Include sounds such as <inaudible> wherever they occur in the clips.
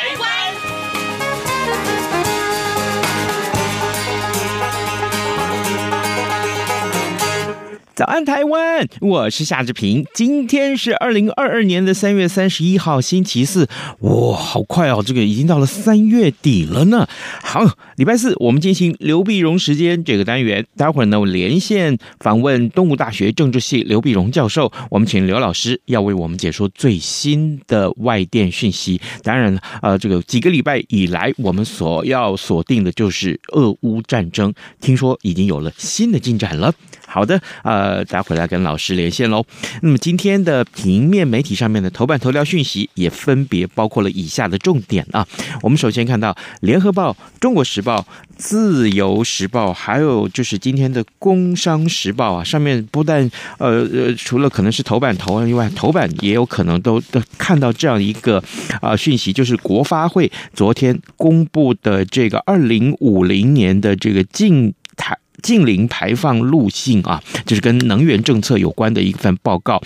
台湾》。早安，台湾！我是夏志平。今天是二零二二年的三月三十一号，星期四。哇，好快哦！这个已经到了三月底了呢。好，礼拜四我们进行刘必荣时间这个单元。待会儿呢，我连线访问东吴大学政治系刘必荣教授。我们请刘老师要为我们解说最新的外电讯息。当然，呃，这个几个礼拜以来，我们所要锁定的就是俄乌战争。听说已经有了新的进展了。好的，呃，待会来跟老师连线喽。那么今天的平面媒体上面的头版头条讯息也分别包括了以下的重点啊。我们首先看到《联合报》、《中国时报》、《自由时报》，还有就是今天的《工商时报》啊，上面不但呃呃，除了可能是头版头以外，头版也有可能都都看到这样一个啊讯息，就是国发会昨天公布的这个二零五零年的这个净近。零排放路径啊，就是跟能源政策有关的一份报告。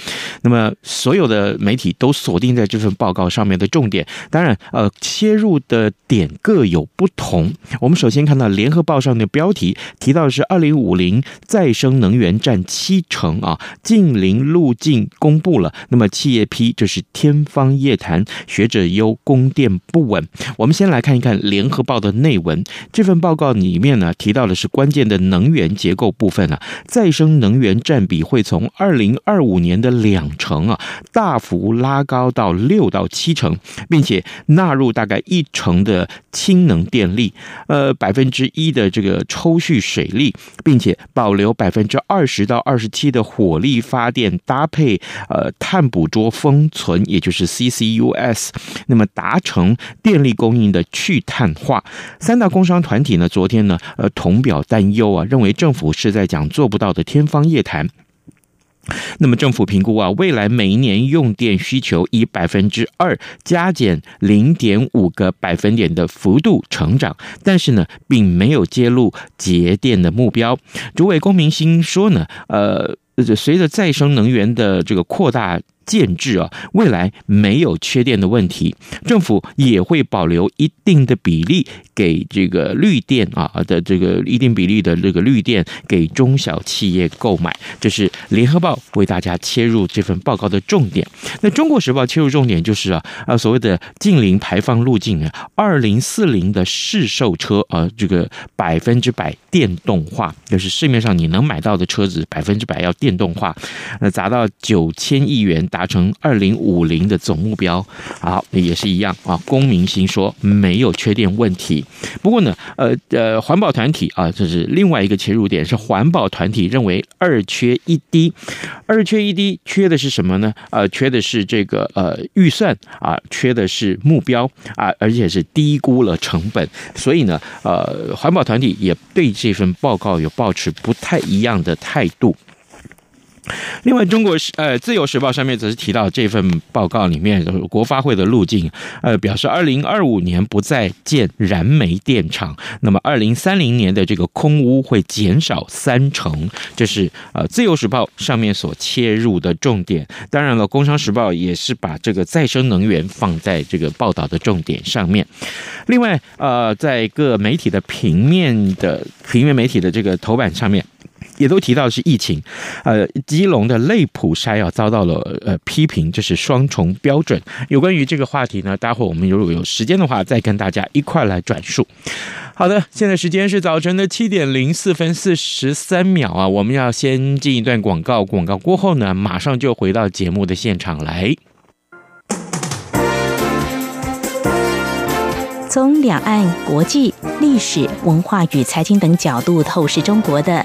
那么，所有的媒体都锁定在这份报告上面的重点。当然，呃，切入的点各有不同。我们首先看到《联合报》上的标题提到的是“二零五零再生能源占七成”啊，近零路径公布了。那么，企业批就是天方夜谭，学者忧供电不稳。我们先来看一看《联合报》的内文。这份报告里面呢，提到的是关键的能。能源结构部分啊，再生能源占比会从二零二五年的两成啊，大幅拉高到六到七成，并且纳入大概一成的氢能电力，呃，百分之一的这个抽蓄水力，并且保留百分之二十到二十七的火力发电，搭配呃碳捕捉封存，也就是 CCUS，那么达成电力供应的去碳化。三大工商团体呢，昨天呢，呃，同表担忧啊。认为政府是在讲做不到的天方夜谭。那么政府评估啊，未来每一年用电需求以百分之二加减零点五个百分点的幅度成长，但是呢，并没有揭露节电的目标。主委龚明鑫说呢，呃，随着再生能源的这个扩大。建制啊，未来没有缺电的问题，政府也会保留一定的比例给这个绿电啊的这个一定比例的这个绿电给中小企业购买。这是联合报为大家切入这份报告的重点。那中国时报切入重点就是啊啊所谓的近零排放路径啊，二零四零的市售车啊这个百分之百电动化，就是市面上你能买到的车子百分之百要电动化，那砸到九千亿元。达成二零五零的总目标，好，也是一样啊。龚明鑫说没有缺电问题，不过呢，呃呃，环保团体啊，这是另外一个切入点，是环保团体认为二缺一低，二缺一低，缺的是什么呢？呃，缺的是这个呃预算啊，缺的是目标啊，而且是低估了成本，所以呢，呃，环保团体也对这份报告有抱持不太一样的态度。另外，中国时呃《自由时报》上面则是提到这份报告里面国发会的路径，呃，表示二零二五年不再建燃煤电厂，那么二零三零年的这个空污会减少三成，这是呃《自由时报》上面所切入的重点。当然了，《工商时报》也是把这个再生能源放在这个报道的重点上面。另外，呃，在各媒体的平面的平面媒体的这个头版上面。也都提到的是疫情，呃，基隆的类普筛啊遭到了呃批评，这是双重标准。有关于这个话题呢，待会我们如果有时间的话，再跟大家一块来转述。好的，现在时间是早晨的七点零四分四十三秒啊，我们要先进一段广告，广告过后呢，马上就回到节目的现场来。从两岸、国际、历史文化与财经等角度透视中国的。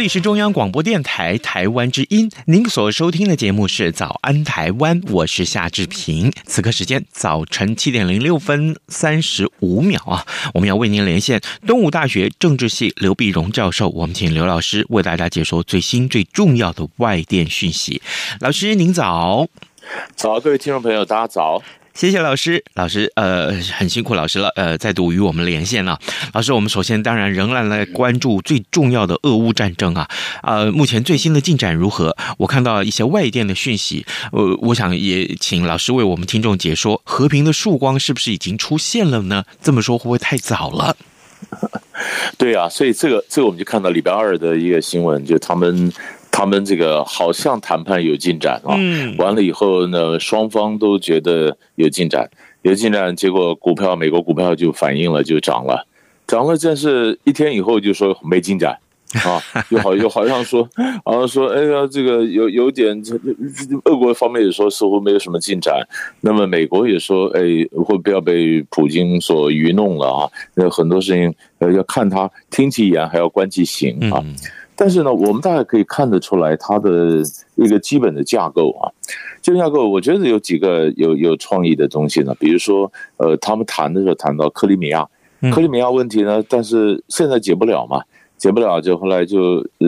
这里是中央广播电台台湾之音，您所收听的节目是《早安台湾》，我是夏志平。此刻时间早晨七点零六分三十五秒啊，我们要为您连线东吴大学政治系刘碧荣教授，我们请刘老师为大家解说最新最重要的外电讯息。老师您早，早，各位听众朋友，大家早。谢谢老师，老师，呃，很辛苦老师了，呃，再度与我们连线了。老师，我们首先当然仍然来关注最重要的俄乌战争啊，呃，目前最新的进展如何？我看到一些外电的讯息，呃，我想也请老师为我们听众解说，和平的曙光是不是已经出现了呢？这么说会不会太早了？<laughs> 对啊，所以这个这个我们就看到礼拜二的一个新闻，就他们。他们这个好像谈判有进展啊，完了以后呢，双方都觉得有进展，有进展，结果股票美国股票就反应了，就涨了，涨了，但是一天以后就说没进展啊，<laughs> 又好又好像说，好像说，哎呀，这个有有点，俄国方面也说似乎没有什么进展，那么美国也说，哎，会不要被普京所愚弄了啊？那很多事情呃要看他听其言，还要观其行啊。但是呢，我们大概可以看得出来，它的一个基本的架构啊，这个架构，我觉得有几个有有创意的东西呢。比如说，呃，他们谈的时候谈到克里米亚，克里米亚问题呢，但是现在解不了嘛，解不了，就后来就呃，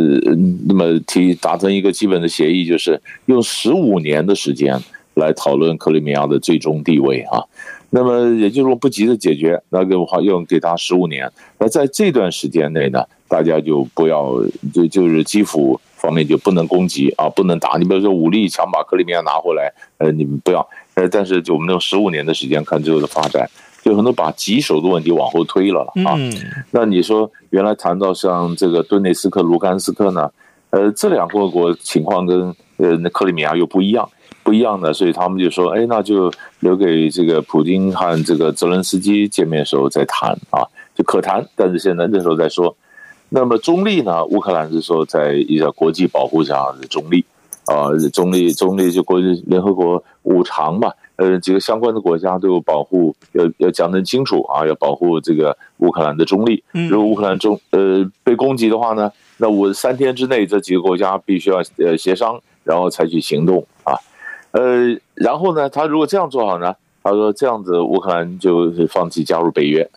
那么提达成一个基本的协议，就是用十五年的时间来讨论克里米亚的最终地位啊。那么也就是说，不急着解决，那个话要给他十五年。那在这段时间内呢，大家就不要就就是基辅方面就不能攻击啊，不能打。你比如说武力强把克里米亚拿回来，呃，你们不要。呃，但是就我们用十五年的时间看最后的发展，就很多把棘手的问题往后推了啊。那你说原来谈到像这个顿内斯克、卢甘斯克呢，呃，这两个国情况跟呃那克里米亚又不一样。不一样的，所以他们就说：“哎，那就留给这个普京和这个泽伦斯基见面的时候再谈啊，就可谈。但是现在那时候再说。那么中立呢？乌克兰是说在一个国际保护下的中立啊，中立中立就国际联合国五常嘛，呃，几个相关的国家都有保护，要要讲得清楚啊，要保护这个乌克兰的中立。如果乌克兰中呃被攻击的话呢，那我三天之内这几个国家必须要呃协商，然后采取行动啊。”呃，然后呢，他如果这样做好呢，他说这样子乌克兰就是放弃加入北约，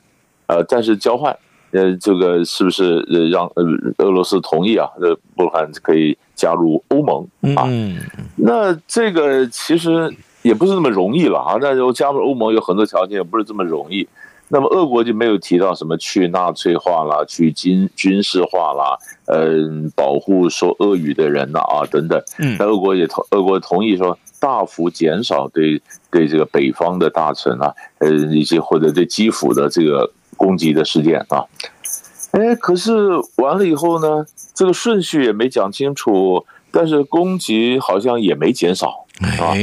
呃，但是交换，呃，这个是不是让呃俄罗斯同意啊？这乌克兰可以加入欧盟啊？嗯，那这个其实也不是那么容易了啊。那就加入欧盟有很多条件，也不是这么容易。那么俄国就没有提到什么去纳粹化啦，去军军事化啦，嗯，保护说俄语的人呐啊等等。嗯，那俄国也同俄国同意说。大幅减少对对这个北方的大臣啊，呃，一些或者对基辅的这个攻击的事件啊，哎，可是完了以后呢，这个顺序也没讲清楚，但是攻击好像也没减少啊，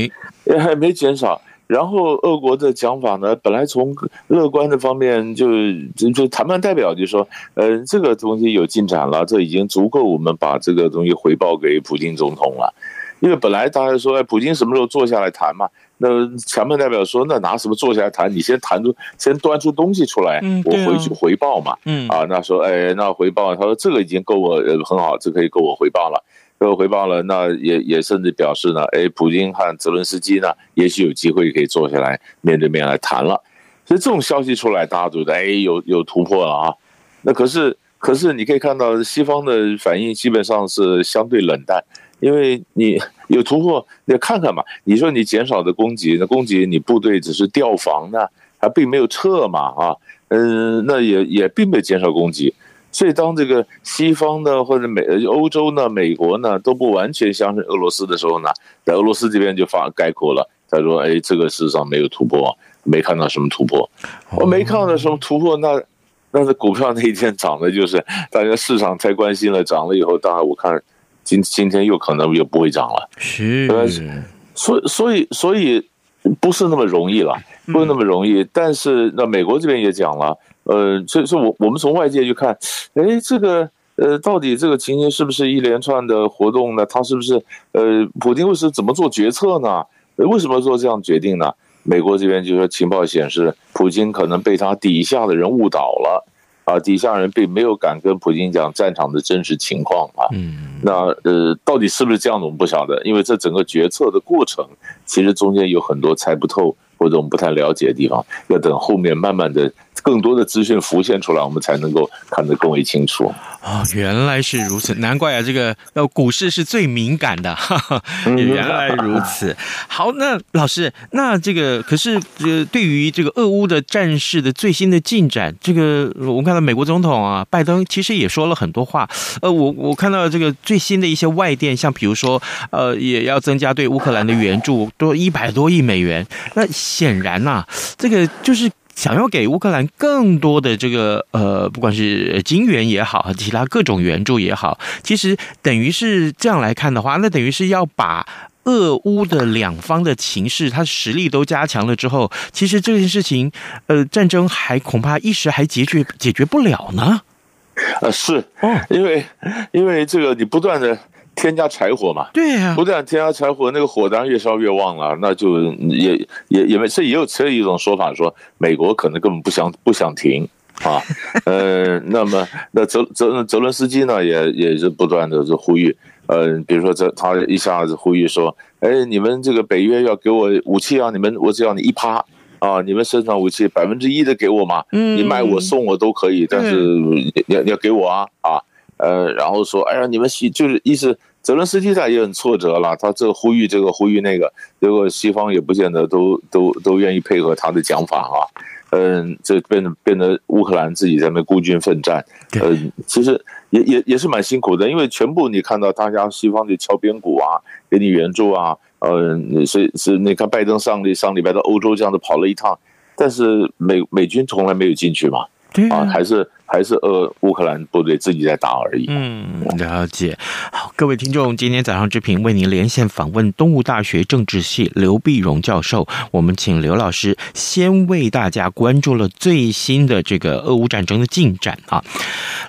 也还没减少。然后俄国的讲法呢，本来从乐观的方面就就就谈判代表就说，呃，这个东西有进展了，这已经足够我们把这个东西回报给普京总统了。因为本来大家说，哎，普京什么时候坐下来谈嘛？那谈判代表说，那拿什么坐下来谈？你先谈出，先端出东西出来，我回去回报嘛。嗯啊，那说，哎，那回报，他说这个已经够我很好，这可以够我回报了，够我回报了。那也也甚至表示呢，哎，普京和泽伦斯基呢，也许有机会可以坐下来面对面来谈了。所以这种消息出来，大家觉得，哎，有有突破了啊。那可是。可是你可以看到，西方的反应基本上是相对冷淡，因为你有突破，你看看嘛。你说你减少的攻击，那攻击你部队只是调防呢，还并没有撤嘛啊，嗯，那也也并没有减少攻击。所以当这个西方呢，或者美欧洲呢、美国呢都不完全相信俄罗斯的时候呢，在俄罗斯这边就发概括了，他说：“哎，这个事实上没有突破，没看到什么突破，我没看到什么突破。”那那是股票那一天涨的，就是大家市场太关心了，涨了以后，当然我看今今天又可能又不会涨了。是，所以所以所以不是那么容易了，不是那么容易。但是那美国这边也讲了，呃，所以说我我们从外界去看，哎，这个呃，到底这个情形是不是一连串的活动呢？他是不是呃，普京会是怎么做决策呢？为什么做这样决定呢？美国这边就说，情报显示，普京可能被他底下的人误导了，啊，底下人并没有敢跟普京讲战场的真实情况啊。嗯，那呃，到底是不是这样的，我们不晓得，因为这整个决策的过程，其实中间有很多猜不透或者我们不太了解的地方，要等后面慢慢的。更多的资讯浮现出来，我们才能够看得更为清楚。哦，原来是如此，难怪啊，这个呃，股市是最敏感的，哈哈，原来如此。好，那老师，那这个可是呃，对于这个俄乌的战事的最新的进展，这个我们看到美国总统啊，拜登其实也说了很多话。呃，我我看到这个最新的一些外电，像比如说呃，也要增加对乌克兰的援助，多一百多亿美元。那显然呐、啊，这个就是。想要给乌克兰更多的这个呃，不管是金援也好，其他各种援助也好，其实等于是这样来看的话，那等于是要把俄乌的两方的情势，他实力都加强了之后，其实这件事情，呃，战争还恐怕一时还解决解决不了呢。呃，是，因为因为这个你不断的。添加柴火嘛，对呀、啊，不但添加柴火，那个火当然越烧越旺了，那就也也也没，这也有这一种说法，说美国可能根本不想不想停啊，<laughs> 呃，那么那泽泽泽伦斯基呢，也也是不断的就呼吁，呃，比如说这他一下子呼吁说，哎，你们这个北约要给我武器啊，你们我只要你一趴啊，你们生产武器百分之一的给我嘛，嗯，你卖我送我都可以，但是你要你要给我啊啊。呃，然后说，哎呀，你们西就是意思，泽伦斯基他也很挫折了，他这呼吁这个呼吁那个，结果西方也不见得都都都愿意配合他的讲法啊。嗯，这变得变得乌克兰自己在那孤军奋战，嗯，其实也也也是蛮辛苦的，因为全部你看到大家西方就敲边鼓啊，给你援助啊，嗯，所以是你看拜登上礼上礼拜到欧洲这样子跑了一趟，但是美美军从来没有进去嘛，啊，还是。还是呃乌克兰部队自己在打而已。嗯，了解。好，各位听众，今天早上之平为您连线访问东吴大学政治系刘碧荣教授。我们请刘老师先为大家关注了最新的这个俄乌战争的进展啊。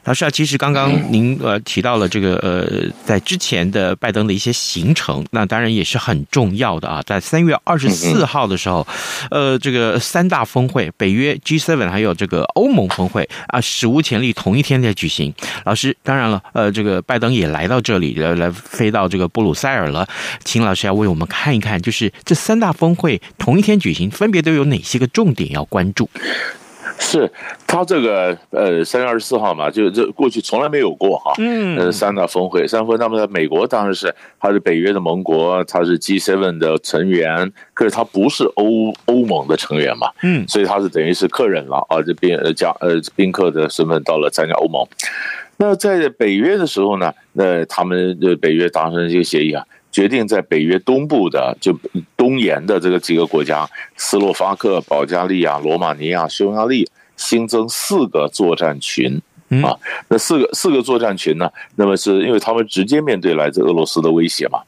老师啊，其实刚刚您呃提到了这个呃，在之前的拜登的一些行程，那当然也是很重要的啊。在三月二十四号的时候，呃，这个三大峰会，北约 G7 还有这个欧盟峰会啊，史无潜力同一天在举行。老师，当然了，呃，这个拜登也来到这里，来来飞到这个布鲁塞尔了。请老师要为我们看一看，就是这三大峰会同一天举行，分别都有哪些个重点要关注？是他这个呃三月二十四号嘛，就这过去从来没有过哈，嗯，呃三大峰会，三峰会，那么在美国当然是他是北约的盟国，他是 G7 的成员，可是他不是欧欧盟的成员嘛，嗯，所以他是等于是客人了啊，这宾呃加呃宾客的身份到了参加欧盟。那在北约的时候呢，那他们的北约达成这个协议啊。决定在北约东部的就东沿的这个几个国家，斯洛伐克、保加利亚、罗马尼亚、匈牙利新增四个作战群啊。那四个四个作战群呢？那么是因为他们直接面对来自俄罗斯的威胁嘛？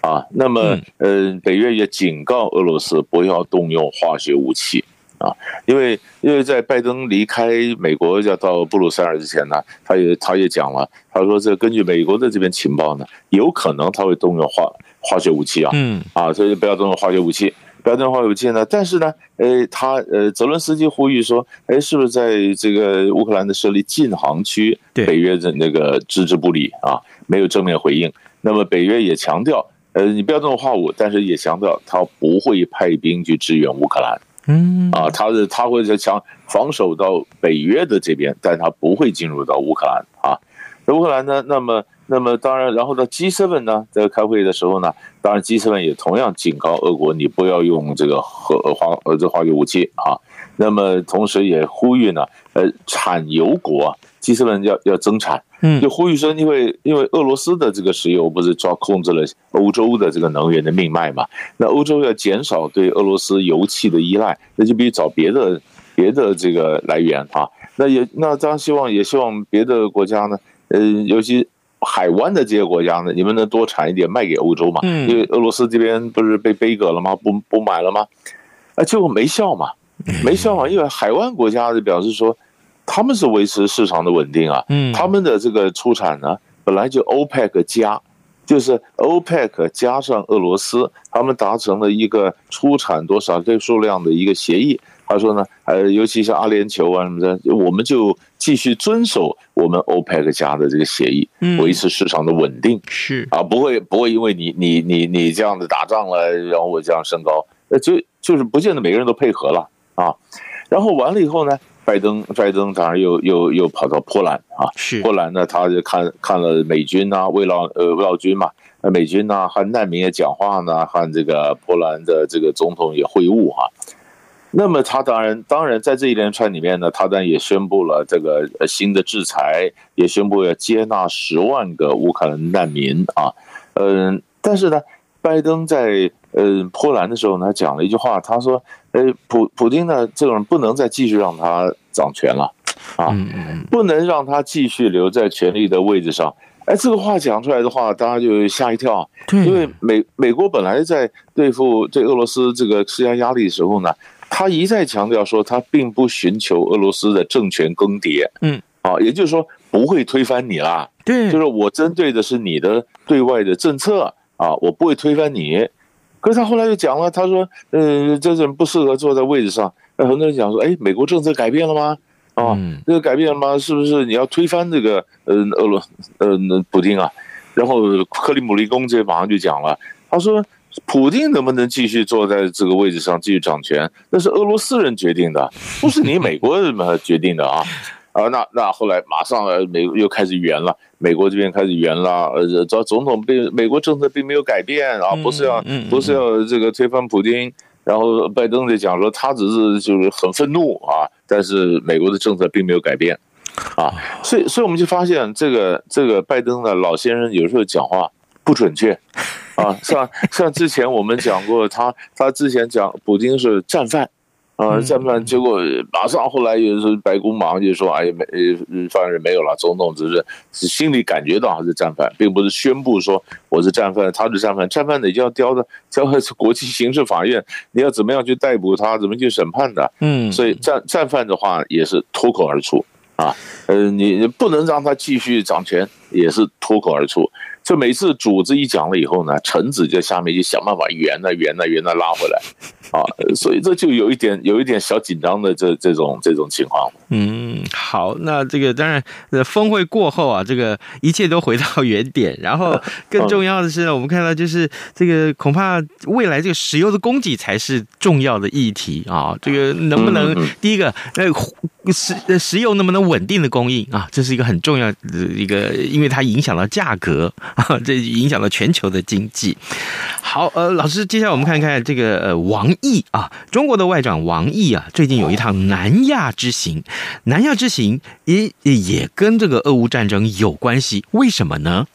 啊，那么呃，北约也警告俄罗斯不要动用化学武器。啊，因为因为在拜登离开美国要到布鲁塞尔之前呢，他也他也讲了，他说这根据美国的这边情报呢，有可能他会动用化化学武器啊，嗯啊，所以不要动用化学武器，不要动用化学武器呢。但是呢，呃，他呃，泽伦斯基呼吁说，哎，是不是在这个乌克兰的设立禁航区，北约的那个置之不理啊，没有正面回应。那么北约也强调，呃，你不要动用化武，但是也强调他不会派兵去支援乌克兰。嗯啊，他的他会在强防守到北约的这边，但他不会进入到乌克兰啊。乌克兰呢，那么那么当然，然后呢，G7 呢在开会的时候呢，当然 G7 也同样警告俄国，你不要用这个核化呃这化学武器啊。那么同时也呼吁呢，呃，产油国啊 G7 要要增产。嗯，就呼吁说，因为因为俄罗斯的这个石油不是抓控制了欧洲的这个能源的命脉嘛，那欧洲要减少对俄罗斯油气的依赖，那就必须找别的别的这个来源啊。那也那当然希望也希望别的国家呢，呃，尤其海湾的这些国家呢，你们能多产一点卖给欧洲嘛？因为俄罗斯这边不是被杯葛了吗？不不买了吗？啊，结果没效嘛，没效嘛，因为海湾国家就表示说。他们是维持市场的稳定啊，嗯，他们的这个出产呢，本来就 OPEC 加，就是 OPEC 加上俄罗斯，他们达成了一个出产多少这个数量的一个协议。他说呢，呃，尤其是阿联酋啊什么的，我们就继续遵守我们 OPEC 加的这个协议，维持市场的稳定，是啊，不会不会因为你你你你这样子打仗了，然后我这样升高，呃，就就是不见得每个人都配合了啊，然后完了以后呢。拜登，拜登当然又又又跑到波兰啊，是波兰呢，他就看看了美军啊，慰劳呃慰劳军嘛，美军呐、啊，和难民也讲话呢，和这个波兰的这个总统也会晤哈。那么他当然当然在这一连串里面呢，他当然也宣布了这个新的制裁，也宣布要接纳十万个乌克兰难民啊，嗯，但是呢，拜登在。呃，波兰的时候呢，他讲了一句话，他说：“呃，普普京呢，这种人不能再继续让他掌权了，啊，不能让他继续留在权力的位置上。”哎，这个话讲出来的话，大家就吓一跳，因为美美国本来在对付对俄罗斯这个施加压力的时候呢，他一再强调说，他并不寻求俄罗斯的政权更迭，嗯，啊，也就是说不会推翻你啦，对，就是我针对的是你的对外的政策啊，我不会推翻你。可是他后来又讲了，他说：“呃，这人不适合坐在位置上。”那很多人讲说：“哎，美国政策改变了吗？啊，这个改变了吗？是不是你要推翻这个呃俄罗呃普京啊？”然后克里姆林宫这马上就讲了，他说：“普京能不能继续坐在这个位置上继续掌权，那是俄罗斯人决定的，不是你美国人决定的啊。”啊，那那后来马上美国又开始圆了，美国这边开始圆了，呃，这总统并美国政策并没有改变啊，不是要不是要这个推翻普京，然后拜登就讲说他只是就是很愤怒啊，但是美国的政策并没有改变，啊，所以所以我们就发现这个这个拜登的老先生有时候讲话不准确，啊，像像之前我们讲过他他之前讲普京是战犯。啊，战犯，结果马上后来也是白宫马上就说，哎呀，没，犯人没有了，总统只是是心里感觉到他是战犯，并不是宣布说我是战犯，他是战犯，战犯你就要交的交到国际刑事法院，你要怎么样去逮捕他，怎么去审判的，嗯，所以战战犯的话也是脱口而出啊，呃，你不能让他继续掌权，也是脱口而出。就每次主子一讲了以后呢，臣子在下面就想办法圆啊圆啊圆啊拉回来，啊，所以这就有一点有一点小紧张的这这种这种情况。嗯，好，那这个当然，峰会过后啊，这个一切都回到原点。然后 <laughs> 更重要的是呢，我们看到就是这个恐怕未来这个石油的供给才是重要的议题啊。这个能不能第一个呃石石油能不能稳定的供应啊？这是一个很重要的一个，因为它影响到价格啊。这影响了全球的经济。好，呃，老师，接下来我们看看这个呃，王毅啊，中国的外长王毅啊，最近有一趟南亚之行。南亚之行也也跟这个俄乌战争有关系，为什么呢？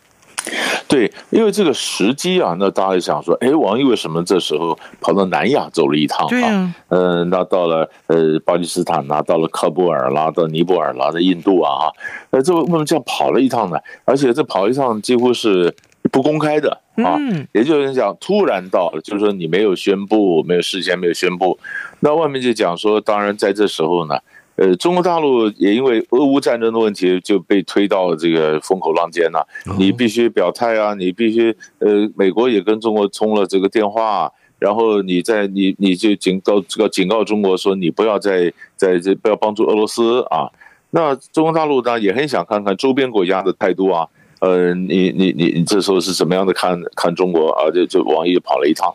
对，因为这个时机啊，那大家想说，哎，王毅为什么这时候跑到南亚走了一趟？对啊，嗯、呃，那到了呃巴基斯坦啦，到了喀布尔啦，到尼泊尔啦，在印度啊，呃，这为什么这样跑了一趟呢？而且这跑一趟几乎是不公开的啊，嗯、也就是讲突然到了，就是说你没有宣布，没有事先没有宣布，那外面就讲说，当然在这时候呢。呃，中国大陆也因为俄乌战争的问题就被推到这个风口浪尖了。你必须表态啊，你必须呃，美国也跟中国通了这个电话，然后你在你你就警告这个警告中国说，你不要再在这不要帮助俄罗斯啊。那中国大陆呢也很想看看周边国家的态度啊。呃，你你你你这时候是怎么样的看看中国啊？就就王毅跑了一趟，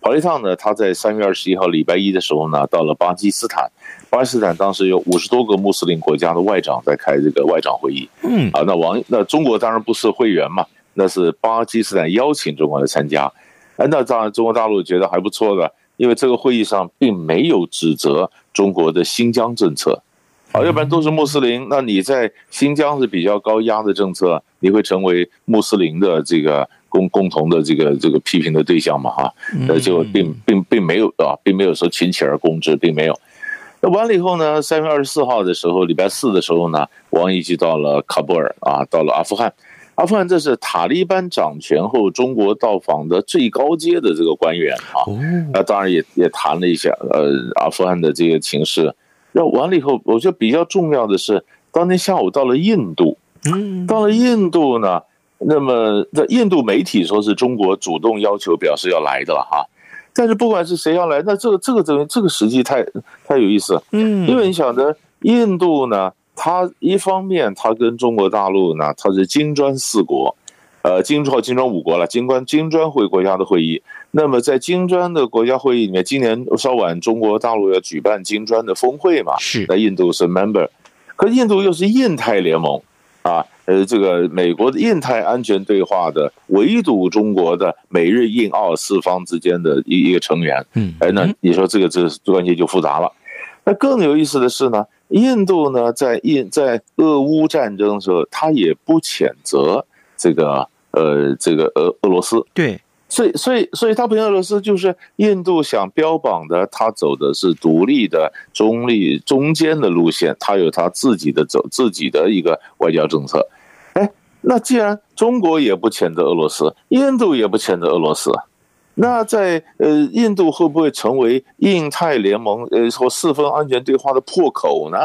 跑了一趟呢，他在三月二十一号礼拜一的时候呢，到了巴基斯坦。巴基斯坦当时有五十多个穆斯林国家的外长在开这个外长会议，嗯。啊，那王那中国当然不是会员嘛，那是巴基斯坦邀请中国来参加，哎，那当然中国大陆觉得还不错的，因为这个会议上并没有指责中国的新疆政策，啊，要不然都是穆斯林，那你在新疆是比较高压的政策，你会成为穆斯林的这个共共同的这个这个批评的对象嘛，哈，呃，就并并并没有啊，并没有说群起而攻之，并没有。那完了以后呢？三月二十四号的时候，礼拜四的时候呢，王毅就到了喀布尔啊，到了阿富汗。阿富汗这是塔利班掌权后中国到访的最高阶的这个官员啊。那当然也也谈了一下呃阿富汗的这个情势。那完了以后，我觉得比较重要的是，当天下午到了印度。嗯，到了印度呢，那么在印度媒体说是中国主动要求表示要来的了哈。但是不管是谁要来，那这个这个这个这个实际太太有意思，嗯，因为你想着印度呢，它一方面它跟中国大陆呢，它是金砖四国，呃，金砖金砖五国了，金砖金砖会国家的会议。那么在金砖的国家会议里面，今年稍晚中国大陆要举办金砖的峰会嘛，是，那印度是 member，可印度又是印太联盟啊。呃，这个美国的印太安全对话的围堵中国的美日印澳四方之间的一一个成员，嗯，哎，那你说这个这关系就复杂了。那更有意思的是呢，印度呢在印在俄乌战争的时候，他也不谴责这个呃这个俄俄罗斯，对。所以，所以，所以，他不像俄罗斯，就是印度想标榜的，他走的是独立的、中立、中间的路线，他有他自己的走自己的一个外交政策。哎，那既然中国也不谴责俄罗斯，印度也不谴责俄罗斯，那在呃，印度会不会成为印太联盟呃或四方安全对话的破口呢？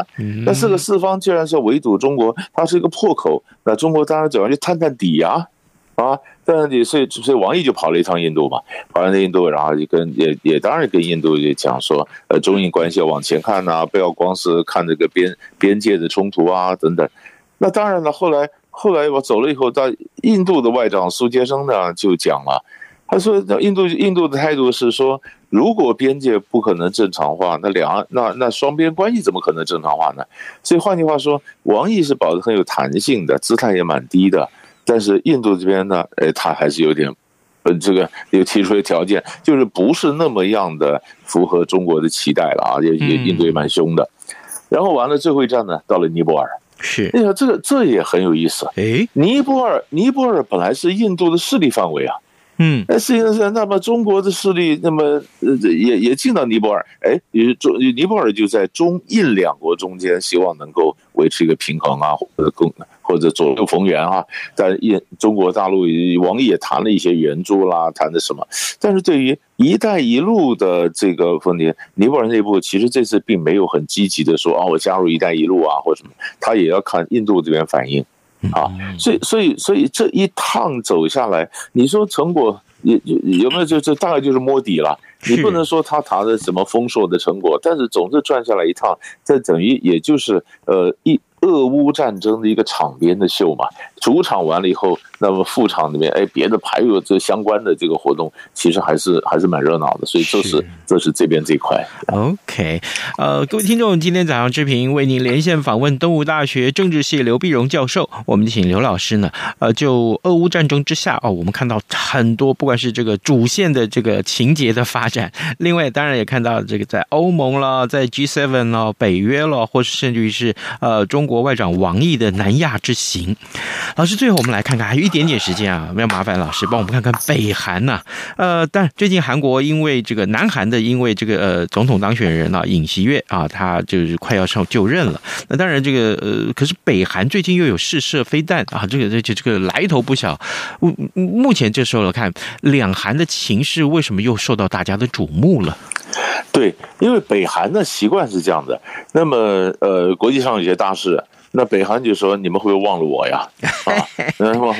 那这个四方既然是围堵中国，它是一个破口，那中国当然怎么去探探底呀？啊，但是你所以所以王毅就跑了一趟印度嘛，跑完了印度，然后就跟也也当然跟印度也讲说，呃，中印关系要往前看呐、不要光是看这个边边界的冲突啊等等。那当然了，后来后来我走了以后，到印度的外长苏杰生呢就讲了，他说，印度印度的态度是说，如果边界不可能正常化，那两岸那那双边关系怎么可能正常化呢？所以换句话说，王毅是保持很有弹性的，姿态也蛮低的。但是印度这边呢，哎，他还是有点，呃，这个有提出的条件，就是不是那么样的符合中国的期待了啊，也也印度也蛮凶的。然后完了最后一站呢，到了尼泊尔，是，你看这个这也很有意思，哎，尼泊尔尼泊尔本来是印度的势力范围啊，嗯，那实际上是那么中国的势力，那么呃也也进到尼泊尔，哎，也中尼泊尔就在中印两国中间，希望能够维持一个平衡啊，或者更。或者左右逢源啊，在印中国大陆，王毅也谈了一些援助啦，谈的什么？但是对于“一带一路”的这个问题，尼泊尔内部其实这次并没有很积极的说啊，我加入“一带一路”啊，或者什么，他也要看印度这边反应啊。所以，所以，所以这一趟走下来，你说成果有有没有？就这大概就是摸底了。你不能说他谈的什么丰硕的成果，但是总是转下来一趟，这等于也就是呃一。俄乌战争的一个场边的秀嘛，主场完了以后，那么副场里面，哎，别的还有这相关的这个活动，其实还是还是蛮热闹的，所以这是，是这是这边这一块。OK，呃，各位听众，今天早上之平为您连线访问东吴大学政治系刘碧荣教授，我们请刘老师呢，呃，就俄乌战争之下哦，我们看到很多不管是这个主线的这个情节的发展，另外当然也看到这个在欧盟了，在 G7 了，北约了，或是甚至于是呃中国。外长王毅的南亚之行，老师，最后我们来看看，还有一点点时间啊，要麻烦老师帮我们看看北韩呐、啊。呃，但最近韩国因为这个南韩的，因为这个呃总统当选人啊尹锡悦啊，他就是快要上就任了。那当然这个呃，可是北韩最近又有试射飞弹啊，这个这这这个来头不小。目目前这时候来看，两韩的情势为什么又受到大家的瞩目了？对，因为北韩的习惯是这样的。那么，呃，国际上有些大事，那北韩就说：“你们会不会忘了我呀？”啊，<laughs> 然后，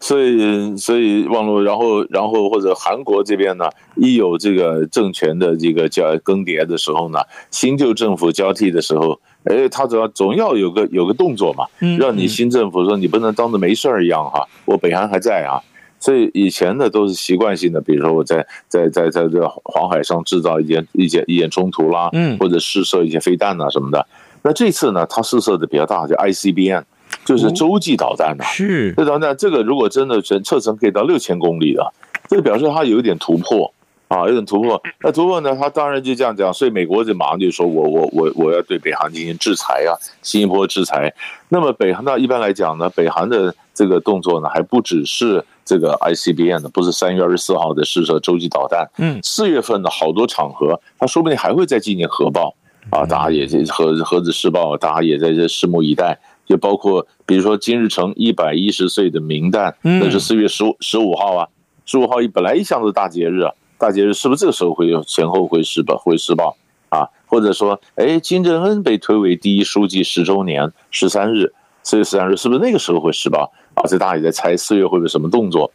所以，所以忘了，然后，然后或者韩国这边呢，一有这个政权的这个叫更迭的时候呢，新旧政府交替的时候，哎，他总要总要有个有个动作嘛，让你新政府说你不能当着没事儿一样哈，我北韩还在啊。所以以前的都是习惯性的，比如说我在在在在这黄海上制造一件一件一件冲突啦，嗯，或者试射一些飞弹啊什么的。那这次呢，它试射的比较大，叫 ICBM，就是洲际导弹呐。是，这导弹这个如果真的全射程可以到六千公里的，这表示它有一点突破啊，有点突破。那突破呢，他当然就这样讲，所以美国就马上就说我我我我要对北韩进行制裁啊，新一波制裁。那么北韩呢，一般来讲呢，北韩的这个动作呢，还不只是。这个 ICBM 的，不是三月二十四号的试射洲际导弹，嗯，四月份的好多场合，他说不定还会再进行核爆啊！大家也核核子试爆，大家也在这拭目以待。就包括比如说金日成一百一十岁的冥诞，那是四月十五十五号啊，十五号一本来一向都是大节日啊，大节日是不是这个时候会有前后会施暴会施暴啊？或者说，哎，金正恩被推为第一书记十周年十三日，四月十三日是不是那个时候会施暴？啊，这大家也在猜四月会不会什么动作？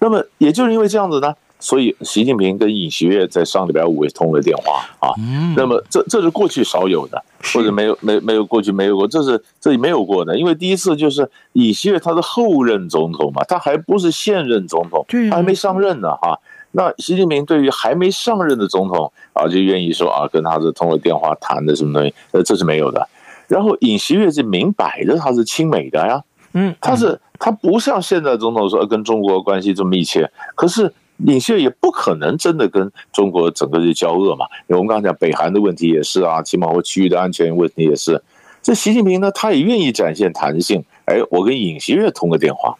那么也就是因为这样子呢，所以习近平跟尹锡悦在上礼拜五也通了电话啊。那么这这是过去少有的，或者没有没没有过去没有过，这是这里没有过的。因为第一次就是尹锡悦他是后任总统嘛，他还不是现任总统，他还没上任呢哈。那习近平对于还没上任的总统啊，就愿意说啊，跟他是通了电话谈的什么东西，呃，这是没有的。然后尹锡悦是明摆着他是亲美的呀。嗯，他是他不像现在总统说跟中国关系这么密切，可是尹锡悦也不可能真的跟中国整个就交恶嘛。因为我们刚刚讲北韩的问题也是啊，起码或区域的安全问题也是。这习近平呢，他也愿意展现弹性。哎，我跟尹锡悦通个电话，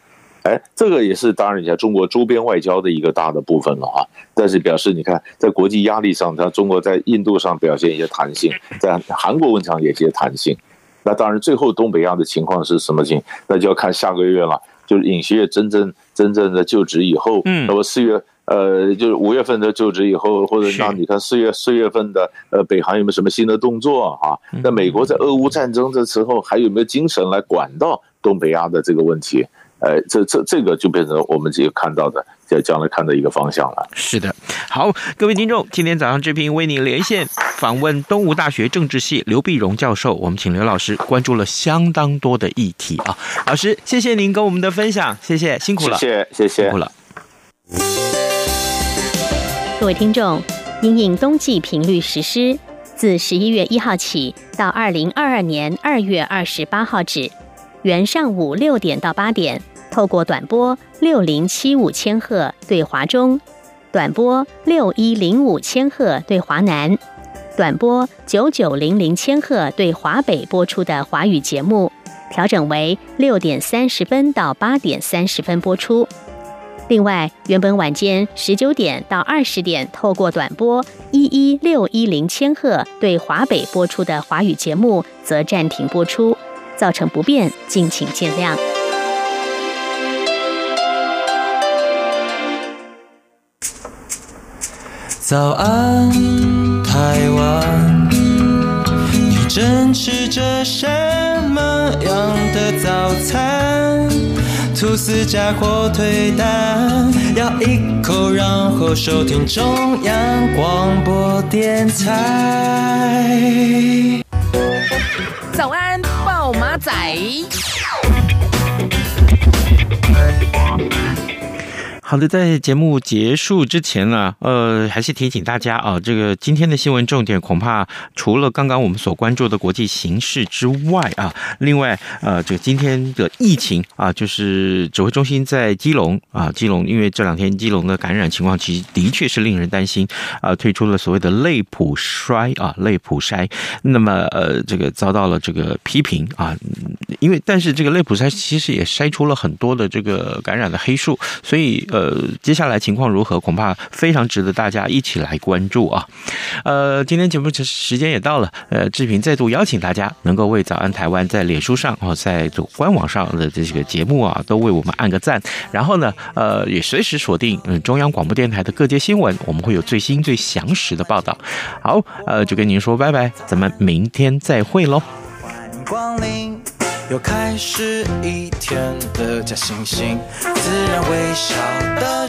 哎，这个也是当然，你看中国周边外交的一个大的部分了哈。但是表示你看，在国际压力上，它中国在印度上表现一些弹性，在韩国问题上也一些弹性。那当然，最后东北亚的情况是什么情？那就要看下个月了。就是尹锡悦真正真正的就职以后，嗯，那么四月呃，就是五月份的就职以后，或者那你看四月四月份的呃，北韩有没有什么新的动作啊？那美国在俄乌战争的时候还有没有精神来管到东北亚的这个问题？哎，这这这个就变成我们这个看到的，在将来看的一个方向了。是的，好，各位听众，今天早上这篇为你连线访问东吴大学政治系刘碧荣教授，我们请刘老师关注了相当多的议题啊。老师，谢谢您跟我们的分享，谢谢，辛苦了，谢谢，谢谢，辛苦了。各位听众，因应冬季频率实施，自十一月一号起到二零二二年二月二十八号止，原上午六点到八点。透过短波六零七五千赫对华中，短波六一零五千赫对华南，短波九九零零千赫对华北播出的华语节目，调整为六点三十分到八点三十分播出。另外，原本晚间十九点到二十点透过短波一一六一零千赫对华北播出的华语节目，则暂停播出，造成不便，敬请见谅。早安，台湾，你正吃着什么样的早餐？吐司加火腿蛋，咬一口，然后收听中央广播电台。早安，报马仔。好的，在节目结束之前呢，呃，还是提醒大家啊，这个今天的新闻重点恐怕除了刚刚我们所关注的国际形势之外啊，另外呃，这个今天的疫情啊，就是指挥中心在基隆啊，基隆因为这两天基隆的感染情况其实的确是令人担心啊，推出了所谓的类普筛啊，类普筛，那么呃，这个遭到了这个批评啊，因为但是这个类普筛其实也筛出了很多的这个感染的黑数，所以。呃，接下来情况如何，恐怕非常值得大家一起来关注啊。呃，今天节目时间也到了，呃，志平再度邀请大家能够为早安台湾在脸书上哦，在这官网上的这个节目啊，都为我们按个赞，然后呢，呃，也随时锁定嗯中央广播电台的各界新闻，我们会有最新最详实的报道。好，呃，就跟您说拜拜，咱们明天再会喽。欢迎光临，又开始一天的假惺惺，自然微笑的